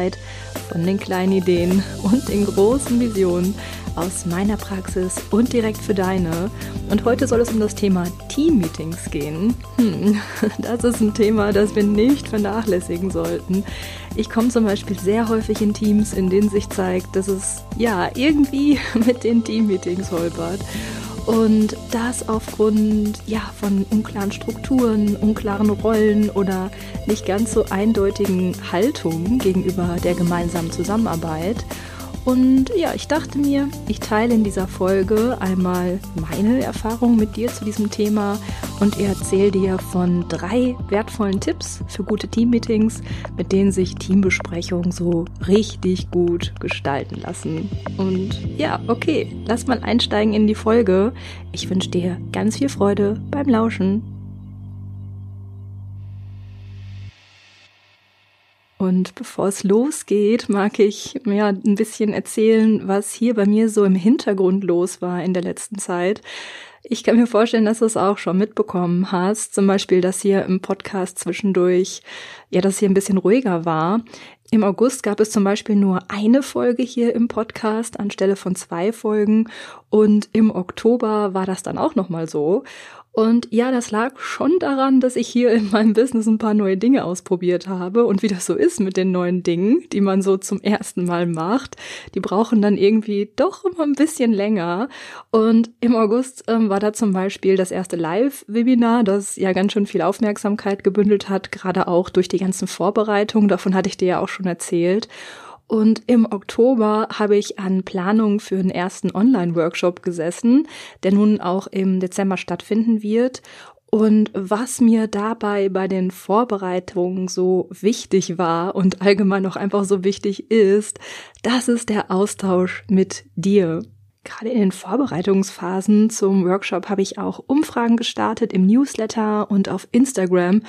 Arbeit, von den kleinen Ideen und den großen Visionen aus meiner Praxis und direkt für deine. Und heute soll es um das Thema Team-Meetings gehen. Hm, das ist ein Thema, das wir nicht vernachlässigen sollten. Ich komme zum Beispiel sehr häufig in Teams, in denen sich zeigt, dass es ja irgendwie mit den Team-Meetings holpert. Und das aufgrund ja, von unklaren Strukturen, unklaren Rollen oder nicht ganz so eindeutigen Haltungen gegenüber der gemeinsamen Zusammenarbeit. Und ja, ich dachte mir, ich teile in dieser Folge einmal meine Erfahrungen mit dir zu diesem Thema und erzähle dir von drei wertvollen Tipps für gute Teammeetings, mit denen sich Teambesprechungen so richtig gut gestalten lassen. Und ja, okay, lass mal einsteigen in die Folge. Ich wünsche dir ganz viel Freude beim Lauschen. Und bevor es losgeht, mag ich ja ein bisschen erzählen, was hier bei mir so im Hintergrund los war in der letzten Zeit. Ich kann mir vorstellen, dass du es auch schon mitbekommen hast. Zum Beispiel, dass hier im Podcast zwischendurch, ja, dass hier ein bisschen ruhiger war. Im August gab es zum Beispiel nur eine Folge hier im Podcast anstelle von zwei Folgen und im Oktober war das dann auch nochmal so. Und ja, das lag schon daran, dass ich hier in meinem Business ein paar neue Dinge ausprobiert habe. Und wie das so ist mit den neuen Dingen, die man so zum ersten Mal macht, die brauchen dann irgendwie doch immer ein bisschen länger. Und im August ähm, war da zum Beispiel das erste Live-Webinar, das ja ganz schön viel Aufmerksamkeit gebündelt hat, gerade auch durch die ganzen Vorbereitungen. Davon hatte ich dir ja auch schon erzählt. Und im Oktober habe ich an Planung für einen ersten Online-Workshop gesessen, der nun auch im Dezember stattfinden wird. Und was mir dabei bei den Vorbereitungen so wichtig war und allgemein auch einfach so wichtig ist, das ist der Austausch mit dir. Gerade in den Vorbereitungsphasen zum Workshop habe ich auch Umfragen gestartet im Newsletter und auf Instagram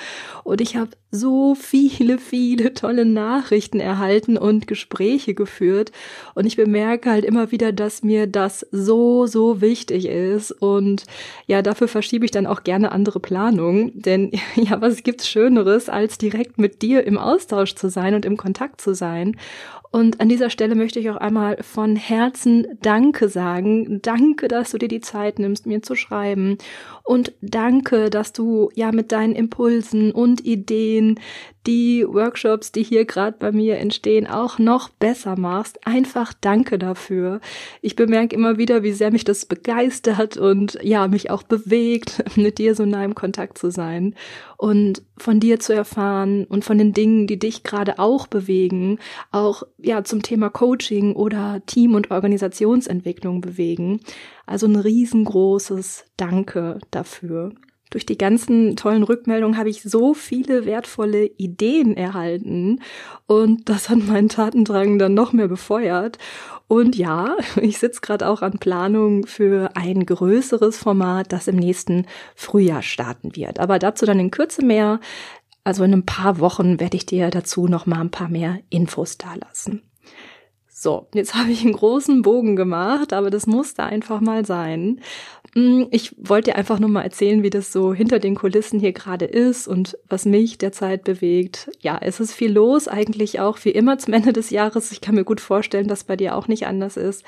und ich habe so viele, viele tolle Nachrichten erhalten und Gespräche geführt und ich bemerke halt immer wieder, dass mir das so, so wichtig ist und ja, dafür verschiebe ich dann auch gerne andere Planungen, denn ja, was gibt's Schöneres, als direkt mit dir im Austausch zu sein und im Kontakt zu sein und an dieser Stelle möchte ich auch einmal von Herzen Danke sagen. Danke, dass du dir die Zeit nimmst, mir zu schreiben. Und danke, dass du ja mit deinen Impulsen und Ideen die Workshops, die hier gerade bei mir entstehen, auch noch besser machst. Einfach danke dafür. Ich bemerke immer wieder, wie sehr mich das begeistert und ja, mich auch bewegt, mit dir so nah im Kontakt zu sein und von dir zu erfahren und von den Dingen, die dich gerade auch bewegen, auch ja zum Thema Coaching oder Team- und Organisationsentwicklung bewegen. Also ein riesengroßes Danke dafür durch die ganzen tollen Rückmeldungen habe ich so viele wertvolle Ideen erhalten und das hat meinen Tatendrang dann noch mehr befeuert. Und ja, ich sitze gerade auch an Planung für ein größeres Format, das im nächsten Frühjahr starten wird. Aber dazu dann in Kürze mehr. Also in ein paar Wochen werde ich dir dazu noch mal ein paar mehr Infos dalassen. So, jetzt habe ich einen großen Bogen gemacht, aber das musste einfach mal sein. Mm, ich wollte dir einfach nur mal erzählen, wie das so hinter den Kulissen hier gerade ist und was mich derzeit bewegt. Ja, es ist viel los, eigentlich auch wie immer zum Ende des Jahres. Ich kann mir gut vorstellen, dass bei dir auch nicht anders ist.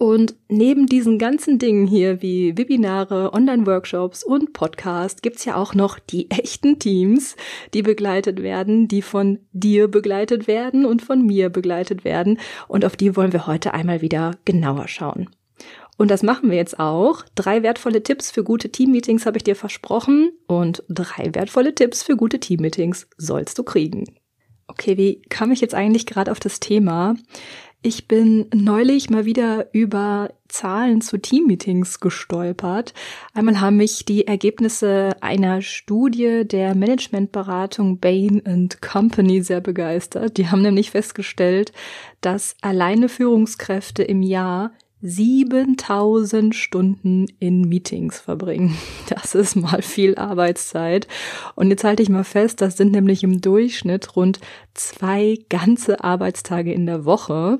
Und neben diesen ganzen Dingen hier wie Webinare, Online-Workshops und Podcast gibt's ja auch noch die echten Teams, die begleitet werden, die von dir begleitet werden und von mir begleitet werden. Und auf die wollen wir heute einmal wieder genauer schauen. Und das machen wir jetzt auch. Drei wertvolle Tipps für gute Teammeetings habe ich dir versprochen und drei wertvolle Tipps für gute Teammeetings sollst du kriegen. Okay, wie kam ich jetzt eigentlich gerade auf das Thema? Ich bin neulich mal wieder über Zahlen zu Teammeetings gestolpert. Einmal haben mich die Ergebnisse einer Studie der Managementberatung Bain Company sehr begeistert. Die haben nämlich festgestellt, dass alleine Führungskräfte im Jahr 7000 Stunden in Meetings verbringen. Das ist mal viel Arbeitszeit. Und jetzt halte ich mal fest, das sind nämlich im Durchschnitt rund zwei ganze Arbeitstage in der Woche,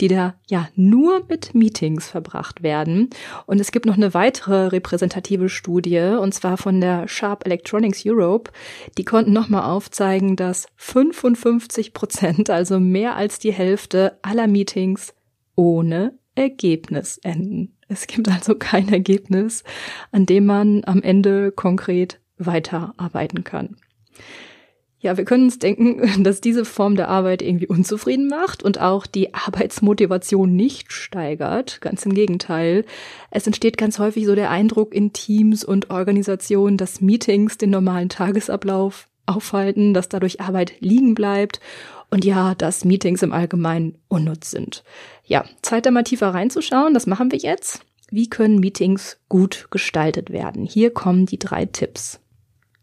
die da ja nur mit Meetings verbracht werden. Und es gibt noch eine weitere repräsentative Studie, und zwar von der Sharp Electronics Europe. Die konnten nochmal aufzeigen, dass 55 Prozent, also mehr als die Hälfte aller Meetings ohne Ergebnis enden. Es gibt also kein Ergebnis, an dem man am Ende konkret weiterarbeiten kann. Ja, wir können uns denken, dass diese Form der Arbeit irgendwie unzufrieden macht und auch die Arbeitsmotivation nicht steigert. Ganz im Gegenteil. Es entsteht ganz häufig so der Eindruck in Teams und Organisationen, dass Meetings den normalen Tagesablauf aufhalten, dass dadurch Arbeit liegen bleibt und ja, dass Meetings im Allgemeinen unnutz sind. Ja, Zeit da mal tiefer reinzuschauen, das machen wir jetzt. Wie können Meetings gut gestaltet werden? Hier kommen die drei Tipps.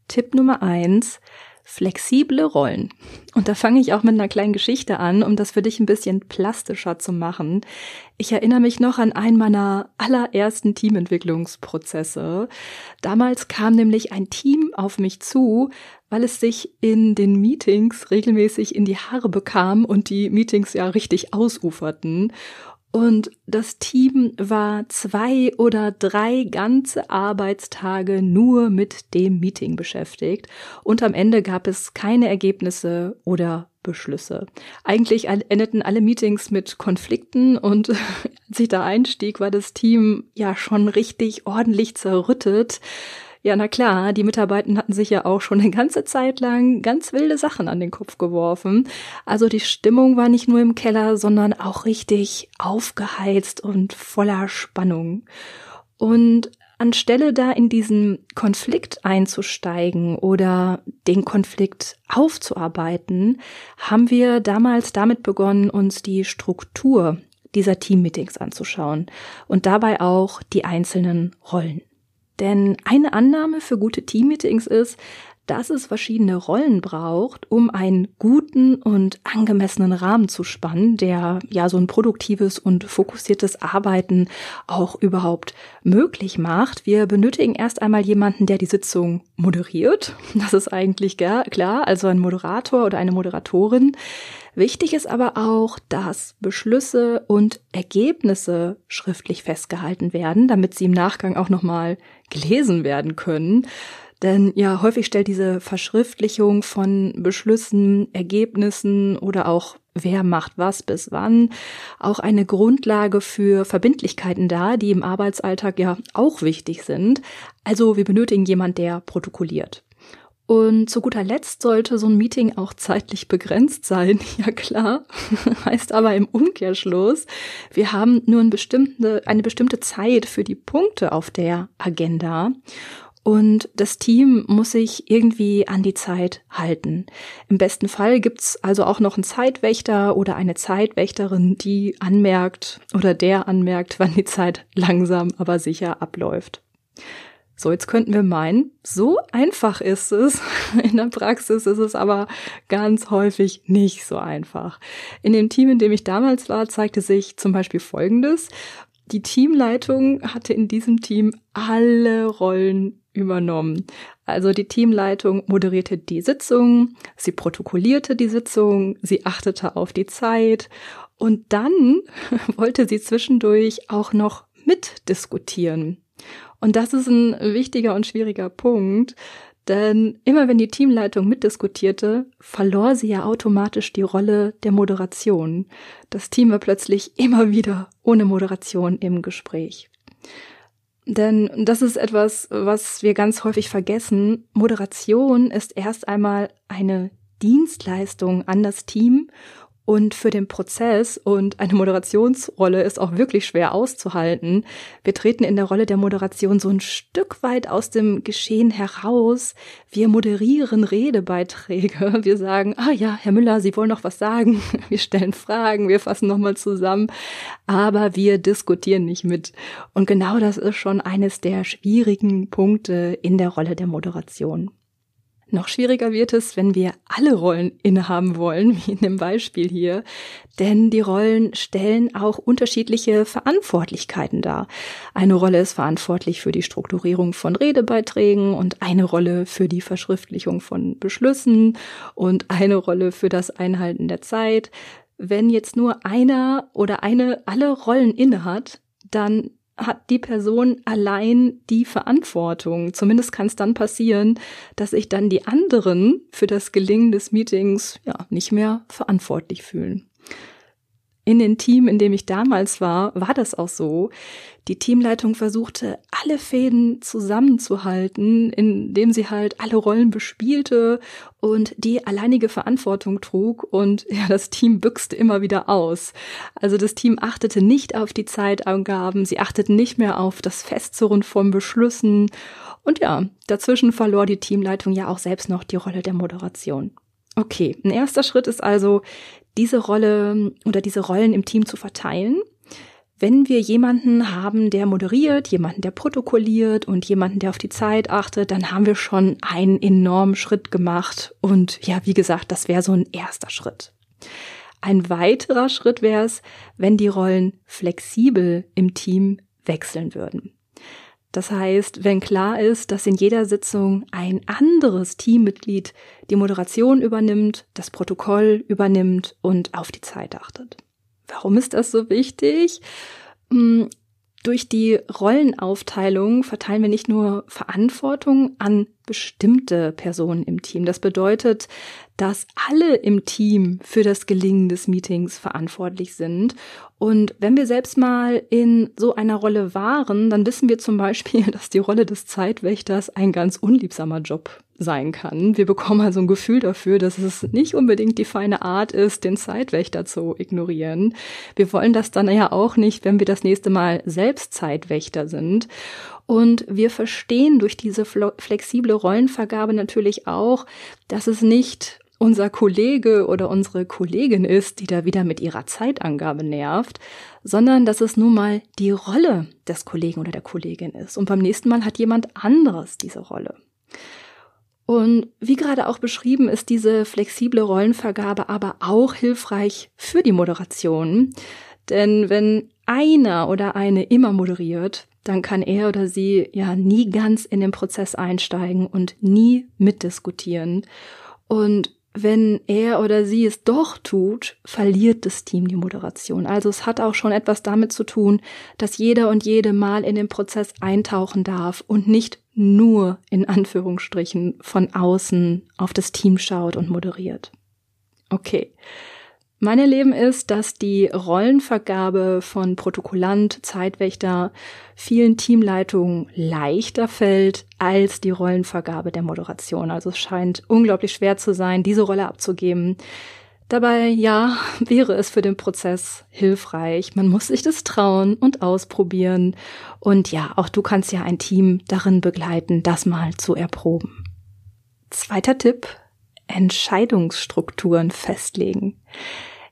Tipp Nummer eins, flexible Rollen. Und da fange ich auch mit einer kleinen Geschichte an, um das für dich ein bisschen plastischer zu machen. Ich erinnere mich noch an einen meiner allerersten Teamentwicklungsprozesse. Damals kam nämlich ein Team auf mich zu, weil es sich in den Meetings regelmäßig in die Haare bekam und die Meetings ja richtig ausuferten. Und das Team war zwei oder drei ganze Arbeitstage nur mit dem Meeting beschäftigt. Und am Ende gab es keine Ergebnisse oder Beschlüsse. Eigentlich endeten alle Meetings mit Konflikten und als ich da einstieg, war das Team ja schon richtig ordentlich zerrüttet. Ja, na klar, die Mitarbeiter hatten sich ja auch schon eine ganze Zeit lang ganz wilde Sachen an den Kopf geworfen. Also die Stimmung war nicht nur im Keller, sondern auch richtig aufgeheizt und voller Spannung. Und anstelle da in diesen Konflikt einzusteigen oder den Konflikt aufzuarbeiten, haben wir damals damit begonnen, uns die Struktur dieser Teammeetings anzuschauen und dabei auch die einzelnen Rollen. Denn eine Annahme für gute Teammeetings ist, dass es verschiedene Rollen braucht, um einen guten und angemessenen Rahmen zu spannen, der ja so ein produktives und fokussiertes Arbeiten auch überhaupt möglich macht. Wir benötigen erst einmal jemanden, der die Sitzung moderiert. Das ist eigentlich klar, also ein Moderator oder eine Moderatorin. Wichtig ist aber auch, dass Beschlüsse und Ergebnisse schriftlich festgehalten werden, damit sie im Nachgang auch nochmal gelesen werden können. Denn ja, häufig stellt diese Verschriftlichung von Beschlüssen, Ergebnissen oder auch wer macht was bis wann auch eine Grundlage für Verbindlichkeiten dar, die im Arbeitsalltag ja auch wichtig sind. Also wir benötigen jemand, der protokolliert. Und zu guter Letzt sollte so ein Meeting auch zeitlich begrenzt sein. Ja klar, heißt aber im Umkehrschluss, wir haben nur eine bestimmte, eine bestimmte Zeit für die Punkte auf der Agenda. Und das Team muss sich irgendwie an die Zeit halten. Im besten Fall gibt's also auch noch einen Zeitwächter oder eine Zeitwächterin, die anmerkt oder der anmerkt, wann die Zeit langsam aber sicher abläuft. So, jetzt könnten wir meinen, so einfach ist es. In der Praxis ist es aber ganz häufig nicht so einfach. In dem Team, in dem ich damals war, zeigte sich zum Beispiel Folgendes. Die Teamleitung hatte in diesem Team alle Rollen übernommen. Also die Teamleitung moderierte die Sitzung, sie protokollierte die Sitzung, sie achtete auf die Zeit und dann wollte sie zwischendurch auch noch mitdiskutieren. Und das ist ein wichtiger und schwieriger Punkt, denn immer wenn die Teamleitung mitdiskutierte, verlor sie ja automatisch die Rolle der Moderation. Das Team war plötzlich immer wieder ohne Moderation im Gespräch. Denn das ist etwas, was wir ganz häufig vergessen. Moderation ist erst einmal eine Dienstleistung an das Team und für den Prozess und eine Moderationsrolle ist auch wirklich schwer auszuhalten. Wir treten in der Rolle der Moderation so ein Stück weit aus dem Geschehen heraus. Wir moderieren Redebeiträge. Wir sagen, ah ja, Herr Müller, Sie wollen noch was sagen. Wir stellen Fragen, wir fassen nochmal zusammen. Aber wir diskutieren nicht mit. Und genau das ist schon eines der schwierigen Punkte in der Rolle der Moderation. Noch schwieriger wird es, wenn wir alle Rollen innehaben wollen, wie in dem Beispiel hier, denn die Rollen stellen auch unterschiedliche Verantwortlichkeiten dar. Eine Rolle ist verantwortlich für die Strukturierung von Redebeiträgen und eine Rolle für die Verschriftlichung von Beschlüssen und eine Rolle für das Einhalten der Zeit. Wenn jetzt nur einer oder eine alle Rollen innehat, dann hat die Person allein die Verantwortung. Zumindest kann es dann passieren, dass sich dann die anderen für das Gelingen des Meetings ja nicht mehr verantwortlich fühlen in dem Team, in dem ich damals war, war das auch so. Die Teamleitung versuchte, alle Fäden zusammenzuhalten, indem sie halt alle Rollen bespielte und die alleinige Verantwortung trug und ja, das Team büchste immer wieder aus. Also das Team achtete nicht auf die Zeitangaben, sie achteten nicht mehr auf das Festzurren von Beschlüssen und ja, dazwischen verlor die Teamleitung ja auch selbst noch die Rolle der Moderation. Okay, ein erster Schritt ist also, diese Rolle oder diese Rollen im Team zu verteilen. Wenn wir jemanden haben, der moderiert, jemanden, der protokolliert und jemanden, der auf die Zeit achtet, dann haben wir schon einen enormen Schritt gemacht. Und ja, wie gesagt, das wäre so ein erster Schritt. Ein weiterer Schritt wäre es, wenn die Rollen flexibel im Team wechseln würden. Das heißt, wenn klar ist, dass in jeder Sitzung ein anderes Teammitglied die Moderation übernimmt, das Protokoll übernimmt und auf die Zeit achtet. Warum ist das so wichtig? Hm, durch die Rollenaufteilung verteilen wir nicht nur Verantwortung an bestimmte Personen im Team. Das bedeutet, dass alle im Team für das Gelingen des Meetings verantwortlich sind. Und wenn wir selbst mal in so einer Rolle waren, dann wissen wir zum Beispiel, dass die Rolle des Zeitwächters ein ganz unliebsamer Job sein kann. Wir bekommen also ein Gefühl dafür, dass es nicht unbedingt die feine Art ist, den Zeitwächter zu ignorieren. Wir wollen das dann ja auch nicht, wenn wir das nächste Mal selbst Zeitwächter sind. Und wir verstehen durch diese flexible Rollenvergabe natürlich auch, dass es nicht unser Kollege oder unsere Kollegin ist, die da wieder mit ihrer Zeitangabe nervt, sondern dass es nun mal die Rolle des Kollegen oder der Kollegin ist. Und beim nächsten Mal hat jemand anderes diese Rolle. Und wie gerade auch beschrieben, ist diese flexible Rollenvergabe aber auch hilfreich für die Moderation. Denn wenn einer oder eine immer moderiert, dann kann er oder sie ja nie ganz in den Prozess einsteigen und nie mitdiskutieren. Und wenn er oder sie es doch tut, verliert das Team die Moderation. Also es hat auch schon etwas damit zu tun, dass jeder und jede mal in den Prozess eintauchen darf und nicht nur in Anführungsstrichen von außen auf das Team schaut und moderiert. Okay. Mein Erleben ist, dass die Rollenvergabe von Protokollant, Zeitwächter vielen Teamleitungen leichter fällt als die Rollenvergabe der Moderation. Also es scheint unglaublich schwer zu sein, diese Rolle abzugeben. Dabei, ja, wäre es für den Prozess hilfreich. Man muss sich das trauen und ausprobieren. Und ja, auch du kannst ja ein Team darin begleiten, das mal zu erproben. Zweiter Tipp, Entscheidungsstrukturen festlegen.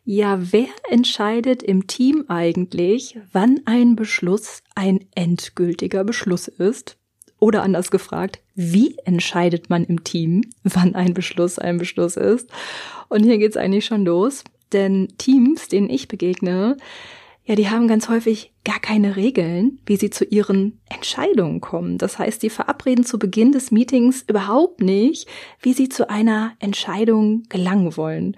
Ja, wer entscheidet im Team eigentlich, wann ein Beschluss ein endgültiger Beschluss ist? Oder anders gefragt, wie entscheidet man im Team, wann ein Beschluss ein Beschluss ist? Und hier geht's eigentlich schon los, denn Teams, denen ich begegne, ja, die haben ganz häufig gar keine Regeln, wie sie zu ihren Entscheidungen kommen. Das heißt, sie verabreden zu Beginn des Meetings überhaupt nicht, wie sie zu einer Entscheidung gelangen wollen.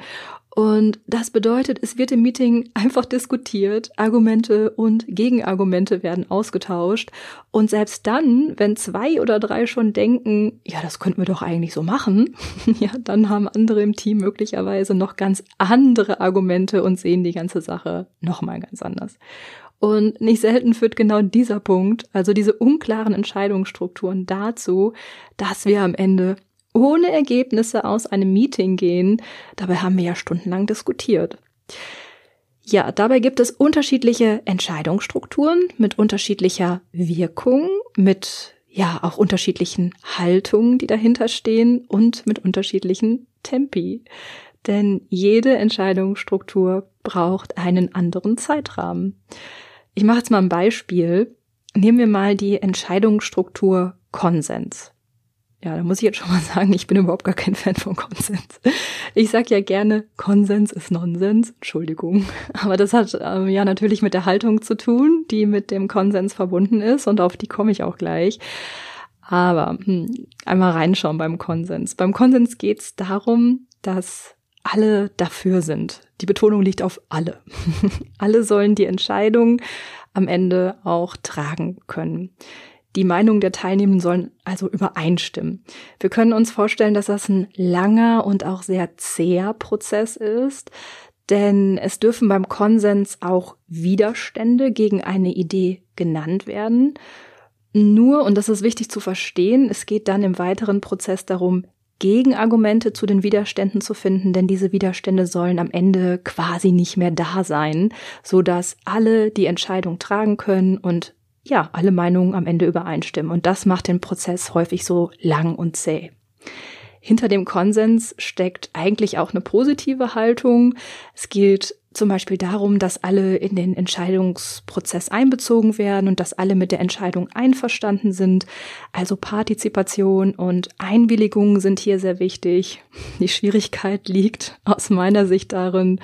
Und das bedeutet, es wird im Meeting einfach diskutiert, Argumente und Gegenargumente werden ausgetauscht. Und selbst dann, wenn zwei oder drei schon denken, ja, das könnten wir doch eigentlich so machen, ja, dann haben andere im Team möglicherweise noch ganz andere Argumente und sehen die ganze Sache nochmal ganz anders. Und nicht selten führt genau dieser Punkt, also diese unklaren Entscheidungsstrukturen dazu, dass wir am Ende ohne Ergebnisse aus einem Meeting gehen. Dabei haben wir ja stundenlang diskutiert. Ja, dabei gibt es unterschiedliche Entscheidungsstrukturen mit unterschiedlicher Wirkung, mit ja auch unterschiedlichen Haltungen, die dahinter stehen und mit unterschiedlichen Tempi. Denn jede Entscheidungsstruktur braucht einen anderen Zeitrahmen. Ich mache jetzt mal ein Beispiel. Nehmen wir mal die Entscheidungsstruktur Konsens. Ja, da muss ich jetzt schon mal sagen, ich bin überhaupt gar kein Fan von Konsens. Ich sag ja gerne, Konsens ist Nonsens. Entschuldigung. Aber das hat äh, ja natürlich mit der Haltung zu tun, die mit dem Konsens verbunden ist und auf die komme ich auch gleich. Aber hm, einmal reinschauen beim Konsens. Beim Konsens geht es darum, dass alle dafür sind. Die Betonung liegt auf alle. alle sollen die Entscheidung am Ende auch tragen können. Die Meinungen der Teilnehmenden sollen also übereinstimmen. Wir können uns vorstellen, dass das ein langer und auch sehr zäher Prozess ist, denn es dürfen beim Konsens auch Widerstände gegen eine Idee genannt werden. Nur, und das ist wichtig zu verstehen, es geht dann im weiteren Prozess darum, Gegenargumente zu den Widerständen zu finden, denn diese Widerstände sollen am Ende quasi nicht mehr da sein, so dass alle die Entscheidung tragen können und ja, alle Meinungen am Ende übereinstimmen. Und das macht den Prozess häufig so lang und zäh. Hinter dem Konsens steckt eigentlich auch eine positive Haltung. Es geht zum Beispiel darum, dass alle in den Entscheidungsprozess einbezogen werden und dass alle mit der Entscheidung einverstanden sind. Also Partizipation und Einwilligung sind hier sehr wichtig. Die Schwierigkeit liegt aus meiner Sicht darin,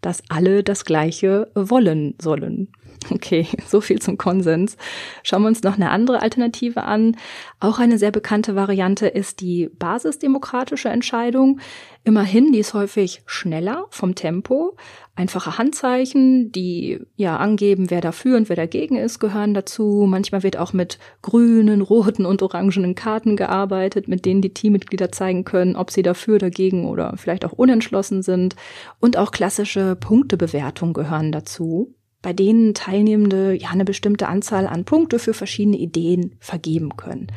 dass alle das Gleiche wollen sollen. Okay, so viel zum Konsens. Schauen wir uns noch eine andere Alternative an. Auch eine sehr bekannte Variante ist die basisdemokratische Entscheidung. Immerhin, die ist häufig schneller vom Tempo. Einfache Handzeichen, die ja angeben, wer dafür und wer dagegen ist, gehören dazu. Manchmal wird auch mit grünen, roten und orangenen Karten gearbeitet, mit denen die Teammitglieder zeigen können, ob sie dafür, dagegen oder vielleicht auch unentschlossen sind. Und auch klassische Punktebewertungen gehören dazu bei denen Teilnehmende ja eine bestimmte Anzahl an Punkte für verschiedene Ideen vergeben können.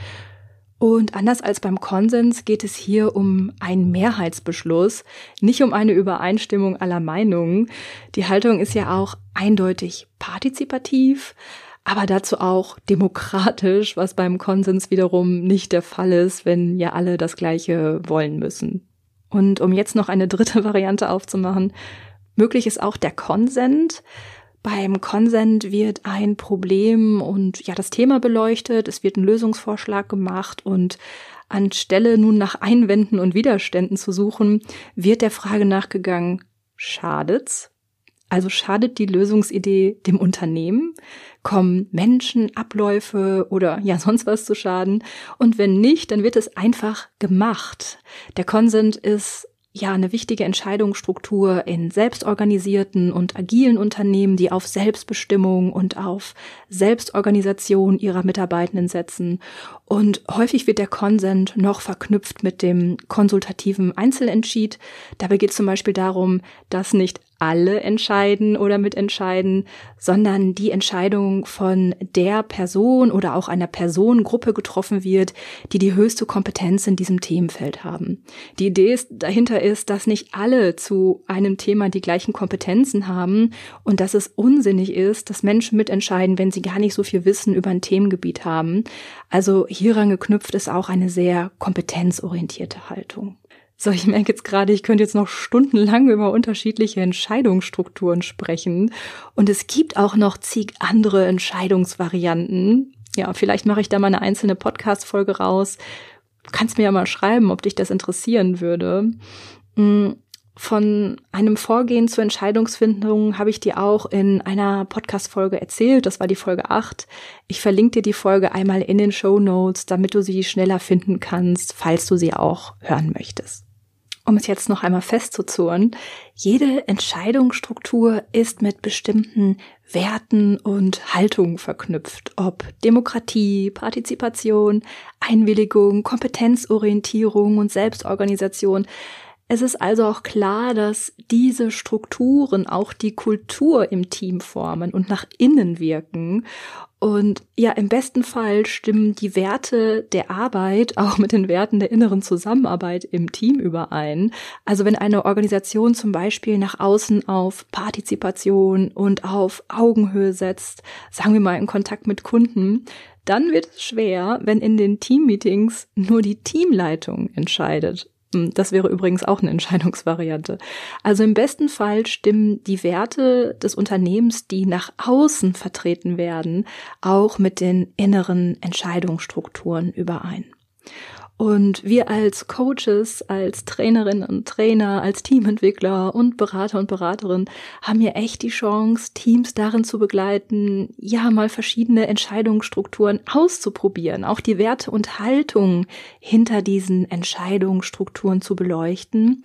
Und anders als beim Konsens geht es hier um einen Mehrheitsbeschluss, nicht um eine Übereinstimmung aller Meinungen. Die Haltung ist ja auch eindeutig partizipativ, aber dazu auch demokratisch, was beim Konsens wiederum nicht der Fall ist, wenn ja alle das Gleiche wollen müssen. Und um jetzt noch eine dritte Variante aufzumachen, möglich ist auch der Konsent, beim Konsent wird ein Problem und ja das Thema beleuchtet, es wird ein Lösungsvorschlag gemacht und anstelle nun nach Einwänden und Widerständen zu suchen, wird der Frage nachgegangen, schadet's? Also schadet die Lösungsidee dem Unternehmen? Kommen Menschen, Abläufe oder ja sonst was zu Schaden? Und wenn nicht, dann wird es einfach gemacht. Der Konsent ist ja eine wichtige Entscheidungsstruktur in selbstorganisierten und agilen Unternehmen, die auf Selbstbestimmung und auf Selbstorganisation ihrer Mitarbeitenden setzen. Und häufig wird der Konsent noch verknüpft mit dem konsultativen Einzelentschied. Dabei geht es zum Beispiel darum, dass nicht alle entscheiden oder mitentscheiden, sondern die Entscheidung von der Person oder auch einer Personengruppe getroffen wird, die die höchste Kompetenz in diesem Themenfeld haben. Die Idee ist, dahinter ist, dass nicht alle zu einem Thema die gleichen Kompetenzen haben und dass es unsinnig ist, dass Menschen mitentscheiden, wenn sie gar nicht so viel Wissen über ein Themengebiet haben. Also hieran geknüpft ist auch eine sehr kompetenzorientierte Haltung. So, ich merke jetzt gerade, ich könnte jetzt noch stundenlang über unterschiedliche Entscheidungsstrukturen sprechen. Und es gibt auch noch zig andere Entscheidungsvarianten. Ja, vielleicht mache ich da mal eine einzelne Podcast-Folge raus. Du kannst mir ja mal schreiben, ob dich das interessieren würde. Hm, von einem Vorgehen zur Entscheidungsfindung habe ich dir auch in einer Podcast-Folge erzählt. Das war die Folge 8. Ich verlinke dir die Folge einmal in den Show Notes, damit du sie schneller finden kannst, falls du sie auch hören möchtest um es jetzt noch einmal festzuzurren, jede Entscheidungsstruktur ist mit bestimmten Werten und Haltungen verknüpft, ob Demokratie, Partizipation, Einwilligung, Kompetenzorientierung und Selbstorganisation. Es ist also auch klar, dass diese Strukturen auch die Kultur im Team formen und nach innen wirken. Und ja, im besten Fall stimmen die Werte der Arbeit auch mit den Werten der inneren Zusammenarbeit im Team überein. Also wenn eine Organisation zum Beispiel nach außen auf Partizipation und auf Augenhöhe setzt, sagen wir mal in Kontakt mit Kunden, dann wird es schwer, wenn in den Teammeetings nur die Teamleitung entscheidet das wäre übrigens auch eine Entscheidungsvariante. Also im besten Fall stimmen die Werte des Unternehmens, die nach außen vertreten werden, auch mit den inneren Entscheidungsstrukturen überein. Und wir als Coaches, als Trainerinnen und Trainer, als Teamentwickler und Berater und Beraterin haben hier echt die Chance, Teams darin zu begleiten, ja, mal verschiedene Entscheidungsstrukturen auszuprobieren, auch die Werte und Haltung hinter diesen Entscheidungsstrukturen zu beleuchten,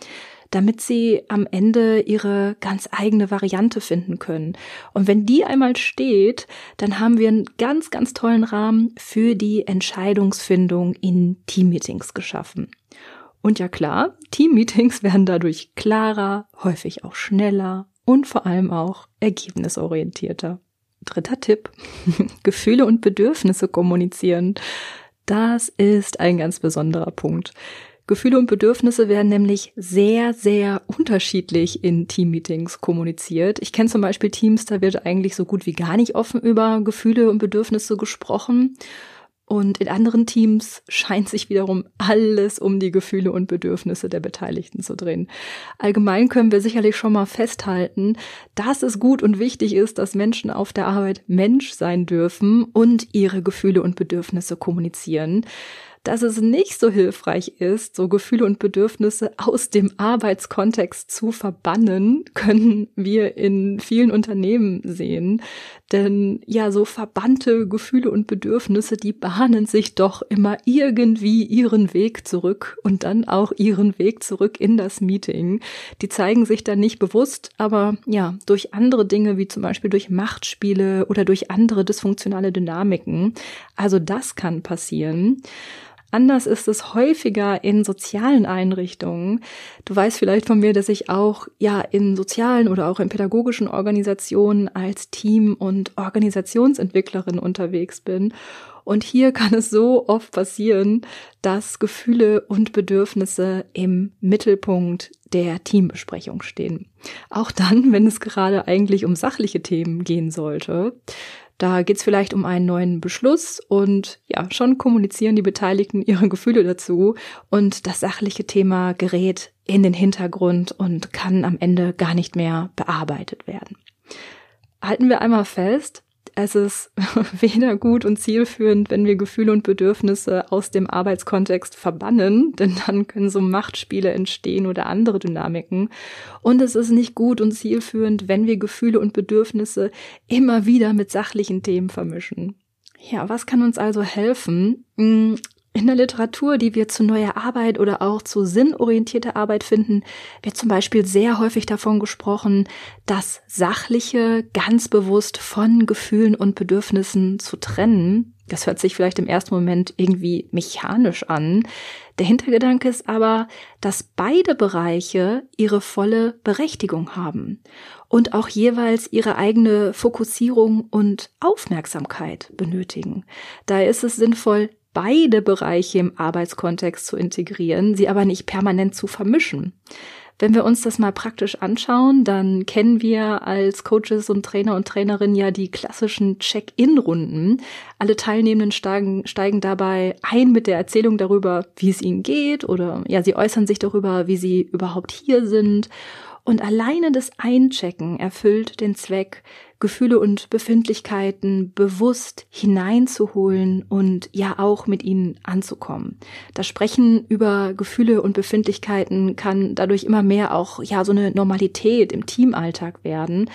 damit sie am Ende ihre ganz eigene Variante finden können. Und wenn die einmal steht, dann haben wir einen ganz, ganz tollen Rahmen für die Entscheidungsfindung in Teammeetings geschaffen. Und ja klar, Teammeetings werden dadurch klarer, häufig auch schneller und vor allem auch ergebnisorientierter. Dritter Tipp. Gefühle und Bedürfnisse kommunizieren. Das ist ein ganz besonderer Punkt. Gefühle und Bedürfnisse werden nämlich sehr, sehr unterschiedlich in Teammeetings kommuniziert. Ich kenne zum Beispiel Teams, da wird eigentlich so gut wie gar nicht offen über Gefühle und Bedürfnisse gesprochen. Und in anderen Teams scheint sich wiederum alles um die Gefühle und Bedürfnisse der Beteiligten zu drehen. Allgemein können wir sicherlich schon mal festhalten, dass es gut und wichtig ist, dass Menschen auf der Arbeit Mensch sein dürfen und ihre Gefühle und Bedürfnisse kommunizieren dass es nicht so hilfreich ist, so Gefühle und Bedürfnisse aus dem Arbeitskontext zu verbannen, können wir in vielen Unternehmen sehen. Denn ja, so verbannte Gefühle und Bedürfnisse, die bahnen sich doch immer irgendwie ihren Weg zurück und dann auch ihren Weg zurück in das Meeting. Die zeigen sich dann nicht bewusst, aber ja, durch andere Dinge, wie zum Beispiel durch Machtspiele oder durch andere dysfunktionale Dynamiken. Also das kann passieren. Anders ist es häufiger in sozialen Einrichtungen. Du weißt vielleicht von mir, dass ich auch ja in sozialen oder auch in pädagogischen Organisationen als Team- und Organisationsentwicklerin unterwegs bin. Und hier kann es so oft passieren, dass Gefühle und Bedürfnisse im Mittelpunkt der Teambesprechung stehen. Auch dann, wenn es gerade eigentlich um sachliche Themen gehen sollte. Da geht es vielleicht um einen neuen Beschluss und ja, schon kommunizieren die Beteiligten ihre Gefühle dazu und das sachliche Thema gerät in den Hintergrund und kann am Ende gar nicht mehr bearbeitet werden. Halten wir einmal fest, es ist weder gut und zielführend, wenn wir Gefühle und Bedürfnisse aus dem Arbeitskontext verbannen, denn dann können so Machtspiele entstehen oder andere Dynamiken. Und es ist nicht gut und zielführend, wenn wir Gefühle und Bedürfnisse immer wieder mit sachlichen Themen vermischen. Ja, was kann uns also helfen? In der Literatur, die wir zu neuer Arbeit oder auch zu sinnorientierter Arbeit finden, wird zum Beispiel sehr häufig davon gesprochen, das Sachliche ganz bewusst von Gefühlen und Bedürfnissen zu trennen. Das hört sich vielleicht im ersten Moment irgendwie mechanisch an. Der Hintergedanke ist aber, dass beide Bereiche ihre volle Berechtigung haben und auch jeweils ihre eigene Fokussierung und Aufmerksamkeit benötigen. Daher ist es sinnvoll, beide Bereiche im Arbeitskontext zu integrieren, sie aber nicht permanent zu vermischen. Wenn wir uns das mal praktisch anschauen, dann kennen wir als Coaches und Trainer und Trainerinnen ja die klassischen Check-in-Runden. Alle Teilnehmenden steigen, steigen dabei ein mit der Erzählung darüber, wie es ihnen geht oder ja, sie äußern sich darüber, wie sie überhaupt hier sind. Und alleine das Einchecken erfüllt den Zweck, Gefühle und Befindlichkeiten bewusst hineinzuholen und ja auch mit ihnen anzukommen. Das Sprechen über Gefühle und Befindlichkeiten kann dadurch immer mehr auch ja so eine Normalität im Teamalltag werden.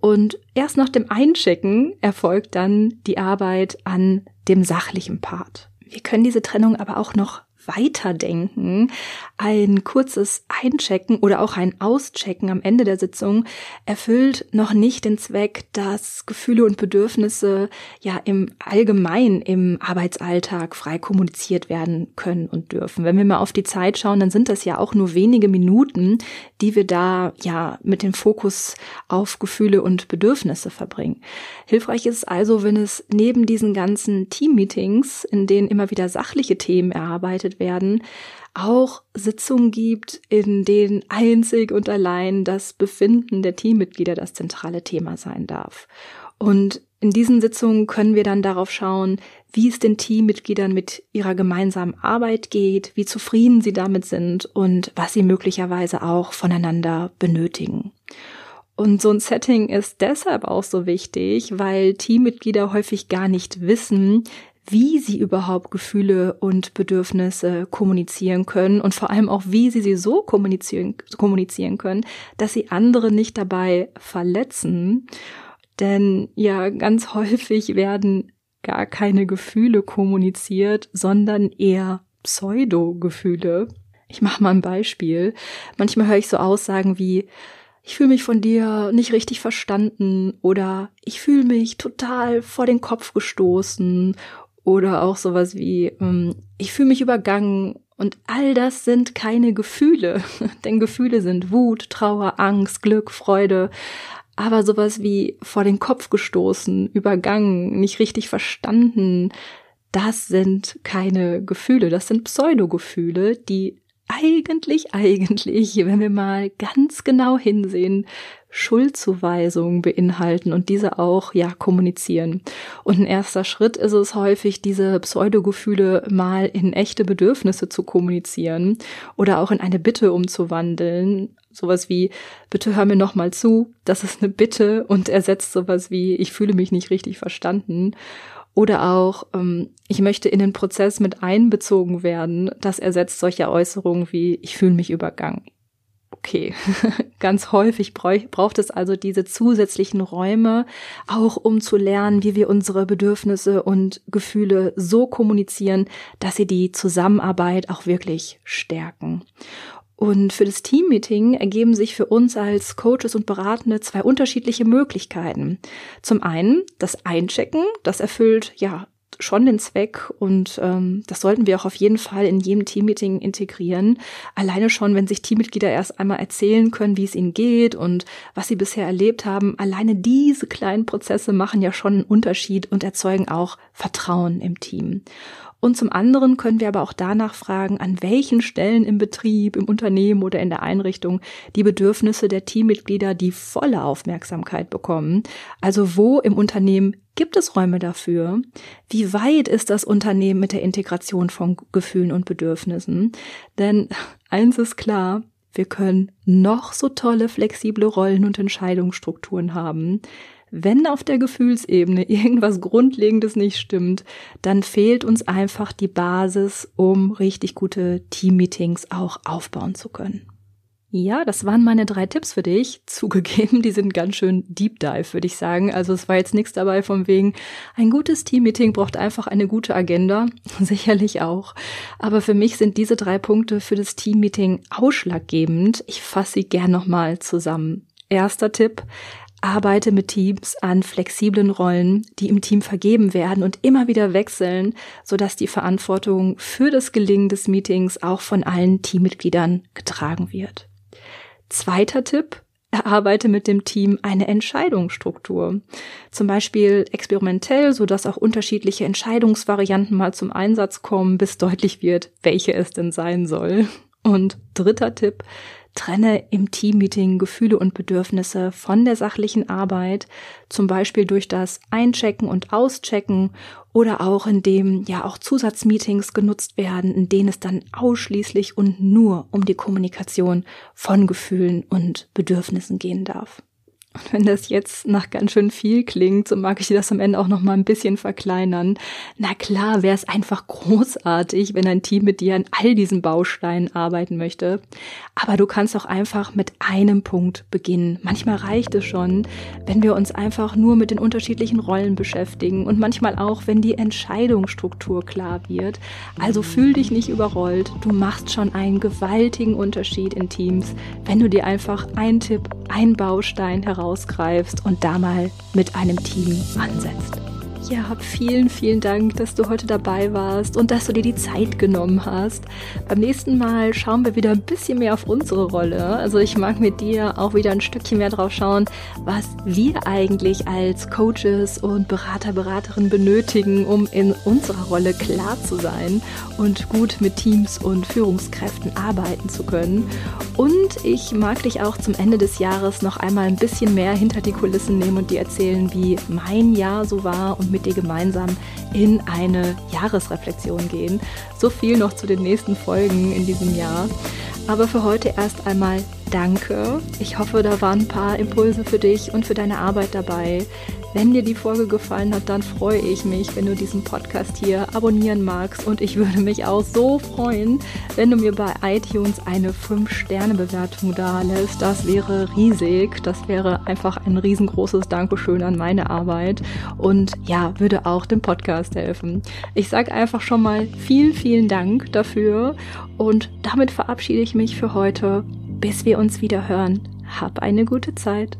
Und erst nach dem Einchecken erfolgt dann die Arbeit an dem sachlichen Part. Wir können diese Trennung aber auch noch Weiterdenken, ein kurzes Einchecken oder auch ein Auschecken am Ende der Sitzung erfüllt noch nicht den Zweck, dass Gefühle und Bedürfnisse ja im Allgemeinen im Arbeitsalltag frei kommuniziert werden können und dürfen. Wenn wir mal auf die Zeit schauen, dann sind das ja auch nur wenige Minuten, die wir da ja mit dem Fokus auf Gefühle und Bedürfnisse verbringen. Hilfreich ist also, wenn es neben diesen ganzen Teammeetings, in denen immer wieder sachliche Themen erarbeitet werden, auch Sitzungen gibt, in denen einzig und allein das Befinden der Teammitglieder das zentrale Thema sein darf. Und in diesen Sitzungen können wir dann darauf schauen, wie es den Teammitgliedern mit ihrer gemeinsamen Arbeit geht, wie zufrieden sie damit sind und was sie möglicherweise auch voneinander benötigen. Und so ein Setting ist deshalb auch so wichtig, weil Teammitglieder häufig gar nicht wissen, wie sie überhaupt Gefühle und Bedürfnisse kommunizieren können und vor allem auch, wie sie sie so kommunizieren, kommunizieren können, dass sie andere nicht dabei verletzen. Denn ja, ganz häufig werden gar keine Gefühle kommuniziert, sondern eher Pseudo-Gefühle. Ich mache mal ein Beispiel. Manchmal höre ich so Aussagen wie, ich fühle mich von dir nicht richtig verstanden oder ich fühle mich total vor den Kopf gestoßen oder auch sowas wie, ähm, ich fühle mich übergangen und all das sind keine Gefühle, denn Gefühle sind Wut, Trauer, Angst, Glück, Freude, aber sowas wie vor den Kopf gestoßen, übergangen, nicht richtig verstanden, das sind keine Gefühle, das sind Pseudogefühle, die eigentlich, eigentlich, wenn wir mal ganz genau hinsehen, Schuldzuweisungen beinhalten und diese auch ja kommunizieren. Und ein erster Schritt ist es häufig, diese Pseudogefühle mal in echte Bedürfnisse zu kommunizieren oder auch in eine Bitte umzuwandeln. Sowas wie, bitte hör mir nochmal zu, das ist eine Bitte und ersetzt sowas wie, ich fühle mich nicht richtig verstanden. Oder auch, ähm, ich möchte in den Prozess mit einbezogen werden. Das ersetzt solche Äußerungen wie, ich fühle mich übergangen. Okay, ganz häufig braucht es also diese zusätzlichen Räume, auch um zu lernen, wie wir unsere Bedürfnisse und Gefühle so kommunizieren, dass sie die Zusammenarbeit auch wirklich stärken. Und für das Teammeeting ergeben sich für uns als Coaches und Beratende zwei unterschiedliche Möglichkeiten. Zum einen das Einchecken, das erfüllt ja schon den Zweck und ähm, das sollten wir auch auf jeden Fall in jedem Teammeeting integrieren. Alleine schon, wenn sich Teammitglieder erst einmal erzählen können, wie es ihnen geht und was sie bisher erlebt haben. Alleine diese kleinen Prozesse machen ja schon einen Unterschied und erzeugen auch Vertrauen im Team. Und zum anderen können wir aber auch danach fragen, an welchen Stellen im Betrieb, im Unternehmen oder in der Einrichtung die Bedürfnisse der Teammitglieder die volle Aufmerksamkeit bekommen. Also wo im Unternehmen gibt es Räume dafür? Wie weit ist das Unternehmen mit der Integration von Gefühlen und Bedürfnissen? Denn eins ist klar, wir können noch so tolle flexible Rollen und Entscheidungsstrukturen haben. Wenn auf der Gefühlsebene irgendwas Grundlegendes nicht stimmt, dann fehlt uns einfach die Basis, um richtig gute Teammeetings auch aufbauen zu können. Ja, das waren meine drei Tipps für dich. Zugegeben, die sind ganz schön Deep Dive, würde ich sagen. Also es war jetzt nichts dabei von wegen, ein gutes Teammeeting braucht einfach eine gute Agenda. Sicherlich auch. Aber für mich sind diese drei Punkte für das Teammeeting ausschlaggebend. Ich fasse sie gern nochmal zusammen. Erster Tipp, arbeite mit Teams an flexiblen Rollen, die im Team vergeben werden und immer wieder wechseln, sodass die Verantwortung für das Gelingen des Meetings auch von allen Teammitgliedern getragen wird. Zweiter Tipp, erarbeite mit dem Team eine Entscheidungsstruktur. Zum Beispiel experimentell, sodass auch unterschiedliche Entscheidungsvarianten mal zum Einsatz kommen, bis deutlich wird, welche es denn sein soll. Und dritter Tipp, Trenne im Teammeeting Gefühle und Bedürfnisse von der sachlichen Arbeit, zum Beispiel durch das Einchecken und Auschecken oder auch indem ja auch Zusatzmeetings genutzt werden, in denen es dann ausschließlich und nur um die Kommunikation von Gefühlen und Bedürfnissen gehen darf. Wenn das jetzt nach ganz schön viel klingt, so mag ich das am Ende auch noch mal ein bisschen verkleinern. Na klar, wäre es einfach großartig, wenn ein Team mit dir an all diesen Bausteinen arbeiten möchte. Aber du kannst auch einfach mit einem Punkt beginnen. Manchmal reicht es schon, wenn wir uns einfach nur mit den unterschiedlichen Rollen beschäftigen und manchmal auch, wenn die Entscheidungsstruktur klar wird. Also fühl dich nicht überrollt. Du machst schon einen gewaltigen Unterschied in Teams, wenn du dir einfach einen Tipp, einen Baustein heraus herausgreifst und da mal mit einem Team ansetzt. Ja, vielen, vielen Dank, dass du heute dabei warst und dass du dir die Zeit genommen hast. Beim nächsten Mal schauen wir wieder ein bisschen mehr auf unsere Rolle. Also ich mag mit dir auch wieder ein Stückchen mehr drauf schauen, was wir eigentlich als Coaches und Berater, Beraterinnen benötigen, um in unserer Rolle klar zu sein und gut mit Teams und Führungskräften arbeiten zu können. Und ich mag dich auch zum Ende des Jahres noch einmal ein bisschen mehr hinter die Kulissen nehmen und dir erzählen, wie mein Jahr so war und mit dir gemeinsam in eine Jahresreflexion gehen. So viel noch zu den nächsten Folgen in diesem Jahr. Aber für heute erst einmal danke. Ich hoffe, da waren ein paar Impulse für dich und für deine Arbeit dabei. Wenn dir die Folge gefallen hat, dann freue ich mich, wenn du diesen Podcast hier abonnieren magst. Und ich würde mich auch so freuen, wenn du mir bei iTunes eine 5-Sterne-Bewertung da lässt. Das wäre riesig. Das wäre einfach ein riesengroßes Dankeschön an meine Arbeit. Und ja, würde auch dem Podcast helfen. Ich sage einfach schon mal vielen, vielen Dank dafür. Und damit verabschiede ich mich für heute. Bis wir uns wieder hören. Hab eine gute Zeit.